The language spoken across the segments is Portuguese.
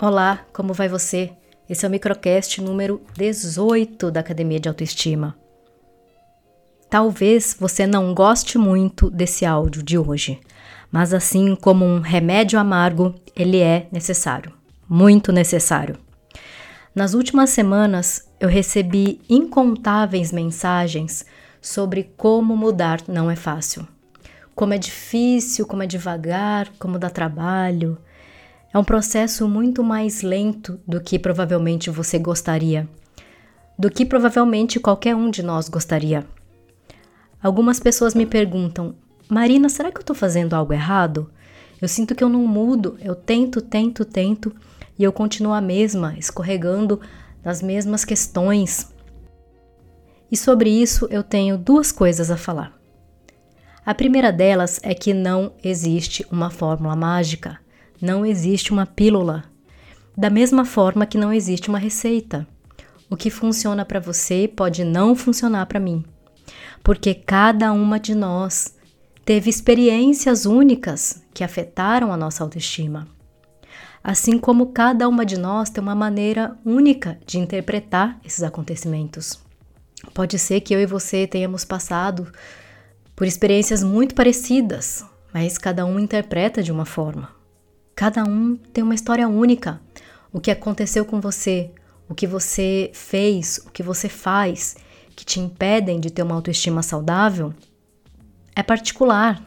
Olá, como vai você? Esse é o microcast número 18 da Academia de Autoestima. Talvez você não goste muito desse áudio de hoje, mas assim como um remédio amargo, ele é necessário, muito necessário. Nas últimas semanas, eu recebi incontáveis mensagens sobre como mudar não é fácil. Como é difícil, como é devagar, como dá trabalho, é um processo muito mais lento do que provavelmente você gostaria, do que provavelmente qualquer um de nós gostaria. Algumas pessoas me perguntam: Marina, será que eu estou fazendo algo errado? Eu sinto que eu não mudo, eu tento, tento, tento e eu continuo a mesma, escorregando nas mesmas questões. E sobre isso eu tenho duas coisas a falar. A primeira delas é que não existe uma fórmula mágica. Não existe uma pílula. Da mesma forma que não existe uma receita. O que funciona para você pode não funcionar para mim. Porque cada uma de nós teve experiências únicas que afetaram a nossa autoestima. Assim como cada uma de nós tem uma maneira única de interpretar esses acontecimentos. Pode ser que eu e você tenhamos passado por experiências muito parecidas, mas cada um interpreta de uma forma. Cada um tem uma história única. O que aconteceu com você, o que você fez, o que você faz, que te impedem de ter uma autoestima saudável, é particular.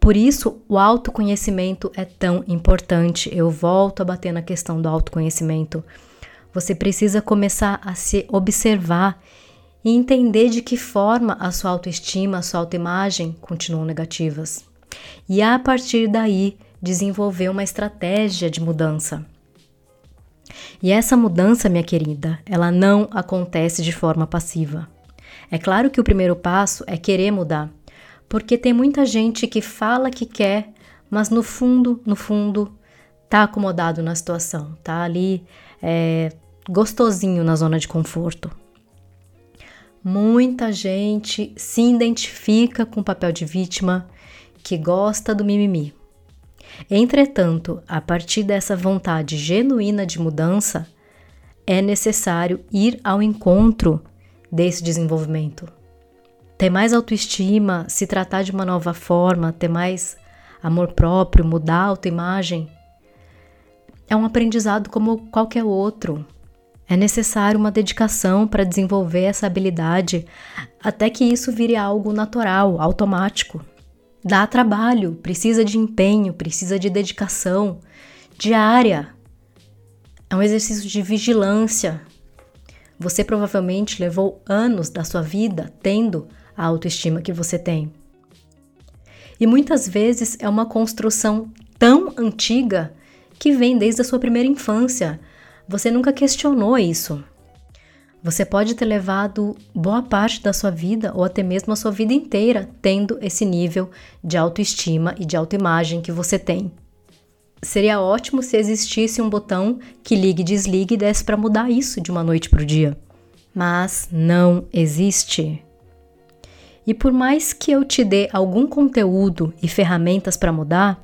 Por isso, o autoconhecimento é tão importante. Eu volto a bater na questão do autoconhecimento. Você precisa começar a se observar e entender de que forma a sua autoestima, a sua autoimagem continuam negativas. E a partir daí, desenvolver uma estratégia de mudança. E essa mudança, minha querida, ela não acontece de forma passiva. É claro que o primeiro passo é querer mudar, porque tem muita gente que fala que quer, mas no fundo, no fundo, tá acomodado na situação, tá ali é, gostosinho na zona de conforto. Muita gente se identifica com o papel de vítima que gosta do mimimi. Entretanto, a partir dessa vontade genuína de mudança, é necessário ir ao encontro desse desenvolvimento. Ter mais autoestima, se tratar de uma nova forma, ter mais amor próprio, mudar a autoimagem, é um aprendizado como qualquer outro. É necessário uma dedicação para desenvolver essa habilidade até que isso vire algo natural, automático dá trabalho, precisa de empenho, precisa de dedicação diária. É um exercício de vigilância. Você provavelmente levou anos da sua vida tendo a autoestima que você tem. E muitas vezes é uma construção tão antiga que vem desde a sua primeira infância. Você nunca questionou isso. Você pode ter levado boa parte da sua vida ou até mesmo a sua vida inteira tendo esse nível de autoestima e de autoimagem que você tem. Seria ótimo se existisse um botão que ligue e desligue e desse para mudar isso de uma noite para o dia. Mas não existe. E por mais que eu te dê algum conteúdo e ferramentas para mudar,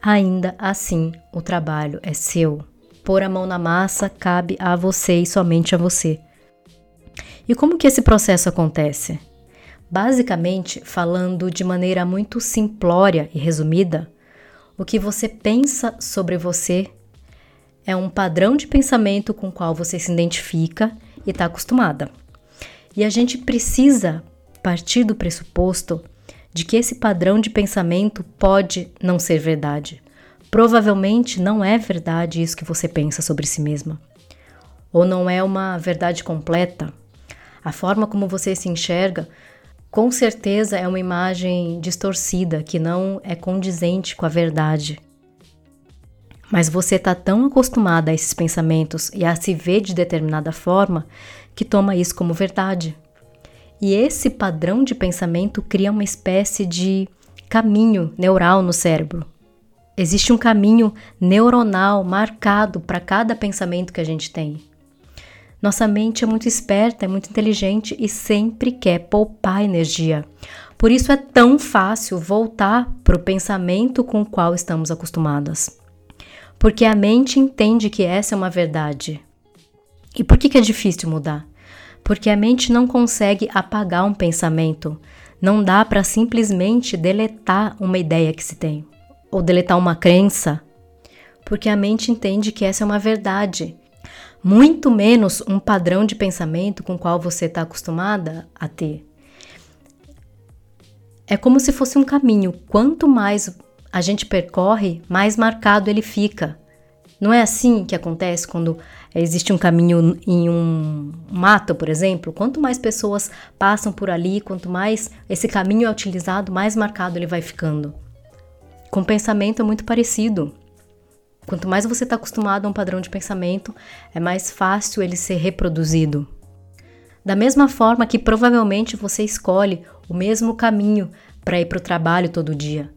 ainda assim o trabalho é seu. Pôr a mão na massa cabe a você e somente a você. E como que esse processo acontece? Basicamente, falando de maneira muito simplória e resumida, o que você pensa sobre você é um padrão de pensamento com o qual você se identifica e está acostumada. E a gente precisa partir do pressuposto de que esse padrão de pensamento pode não ser verdade. Provavelmente não é verdade isso que você pensa sobre si mesma. Ou não é uma verdade completa, a forma como você se enxerga, com certeza é uma imagem distorcida que não é condizente com a verdade. Mas você está tão acostumada a esses pensamentos e a se ver de determinada forma que toma isso como verdade. E esse padrão de pensamento cria uma espécie de caminho neural no cérebro. Existe um caminho neuronal marcado para cada pensamento que a gente tem. Nossa mente é muito esperta, é muito inteligente e sempre quer poupar energia. Por isso é tão fácil voltar para o pensamento com o qual estamos acostumadas. Porque a mente entende que essa é uma verdade. E por que, que é difícil mudar? Porque a mente não consegue apagar um pensamento. Não dá para simplesmente deletar uma ideia que se tem, ou deletar uma crença, porque a mente entende que essa é uma verdade, muito menos um padrão de pensamento com o qual você está acostumada a ter. É como se fosse um caminho. Quanto mais a gente percorre, mais marcado ele fica. Não é assim que acontece quando existe um caminho em um mato, por exemplo? Quanto mais pessoas passam por ali, quanto mais esse caminho é utilizado, mais marcado ele vai ficando. Com pensamento é muito parecido. Quanto mais você está acostumado a um padrão de pensamento, é mais fácil ele ser reproduzido. Da mesma forma que provavelmente você escolhe o mesmo caminho para ir para o trabalho todo dia.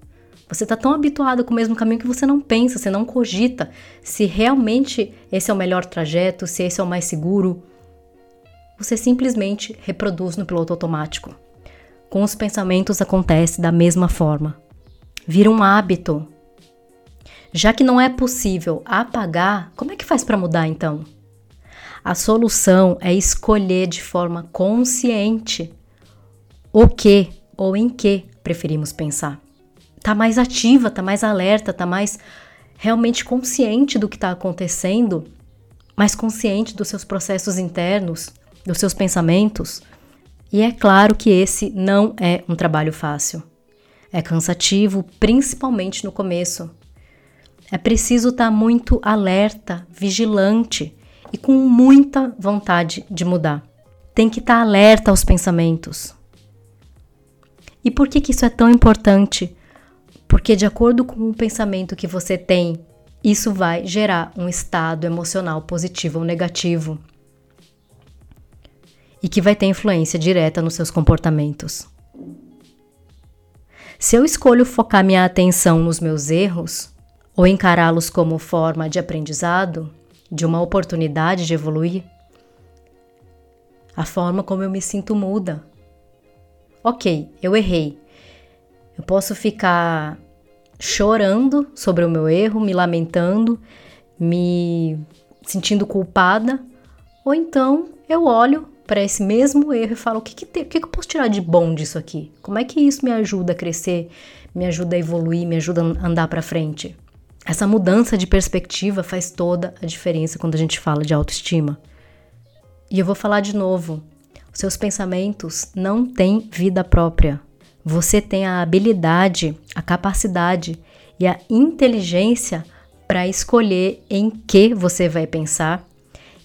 Você está tão habituado com o mesmo caminho que você não pensa, você não cogita se realmente esse é o melhor trajeto, se esse é o mais seguro. Você simplesmente reproduz no piloto automático. Com os pensamentos acontece da mesma forma. Vira um hábito. Já que não é possível apagar, como é que faz para mudar então? A solução é escolher de forma consciente o que ou em que preferimos pensar. Tá mais ativa, tá mais alerta, tá mais realmente consciente do que está acontecendo, mais consciente dos seus processos internos, dos seus pensamentos. E é claro que esse não é um trabalho fácil. É cansativo, principalmente no começo. É preciso estar tá muito alerta, vigilante e com muita vontade de mudar. Tem que estar tá alerta aos pensamentos. E por que, que isso é tão importante? Porque, de acordo com o pensamento que você tem, isso vai gerar um estado emocional positivo ou negativo. E que vai ter influência direta nos seus comportamentos. Se eu escolho focar minha atenção nos meus erros, ou encará-los como forma de aprendizado, de uma oportunidade de evoluir, a forma como eu me sinto muda. Ok, eu errei. Eu posso ficar chorando sobre o meu erro, me lamentando, me sentindo culpada, ou então eu olho para esse mesmo erro e falo: o que, que, te, o que, que eu posso tirar de bom disso aqui? Como é que isso me ajuda a crescer, me ajuda a evoluir, me ajuda a andar para frente? Essa mudança de perspectiva faz toda a diferença quando a gente fala de autoestima. E eu vou falar de novo: seus pensamentos não têm vida própria. Você tem a habilidade, a capacidade e a inteligência para escolher em que você vai pensar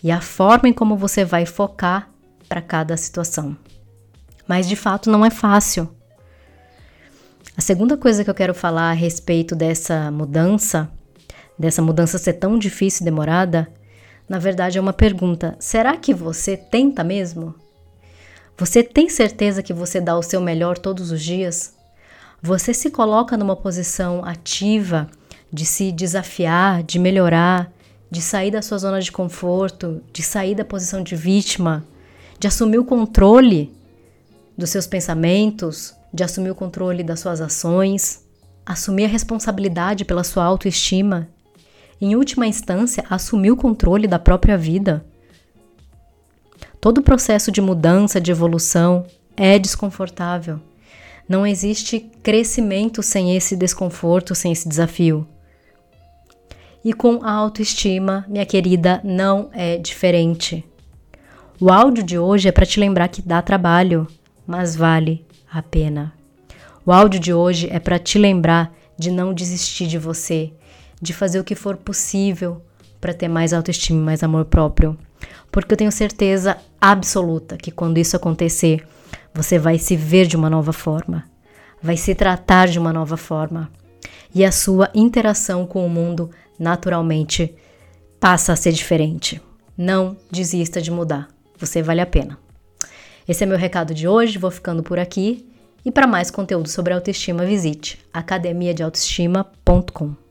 e a forma em como você vai focar para cada situação. Mas de fato não é fácil. A segunda coisa que eu quero falar a respeito dessa mudança, dessa mudança ser tão difícil e demorada, na verdade é uma pergunta: será que você tenta mesmo? Você tem certeza que você dá o seu melhor todos os dias? Você se coloca numa posição ativa de se desafiar, de melhorar, de sair da sua zona de conforto, de sair da posição de vítima, de assumir o controle dos seus pensamentos, de assumir o controle das suas ações, assumir a responsabilidade pela sua autoestima, em última instância, assumir o controle da própria vida. Todo o processo de mudança, de evolução é desconfortável. Não existe crescimento sem esse desconforto, sem esse desafio. E com a autoestima, minha querida, não é diferente. O áudio de hoje é para te lembrar que dá trabalho, mas vale a pena. O áudio de hoje é para te lembrar de não desistir de você, de fazer o que for possível para ter mais autoestima e mais amor próprio porque eu tenho certeza absoluta que quando isso acontecer, você vai se ver de uma nova forma, vai se tratar de uma nova forma e a sua interação com o mundo naturalmente passa a ser diferente. Não desista de mudar, você vale a pena. Esse é meu recado de hoje, vou ficando por aqui. E para mais conteúdo sobre autoestima, visite academiadeautoestima.com.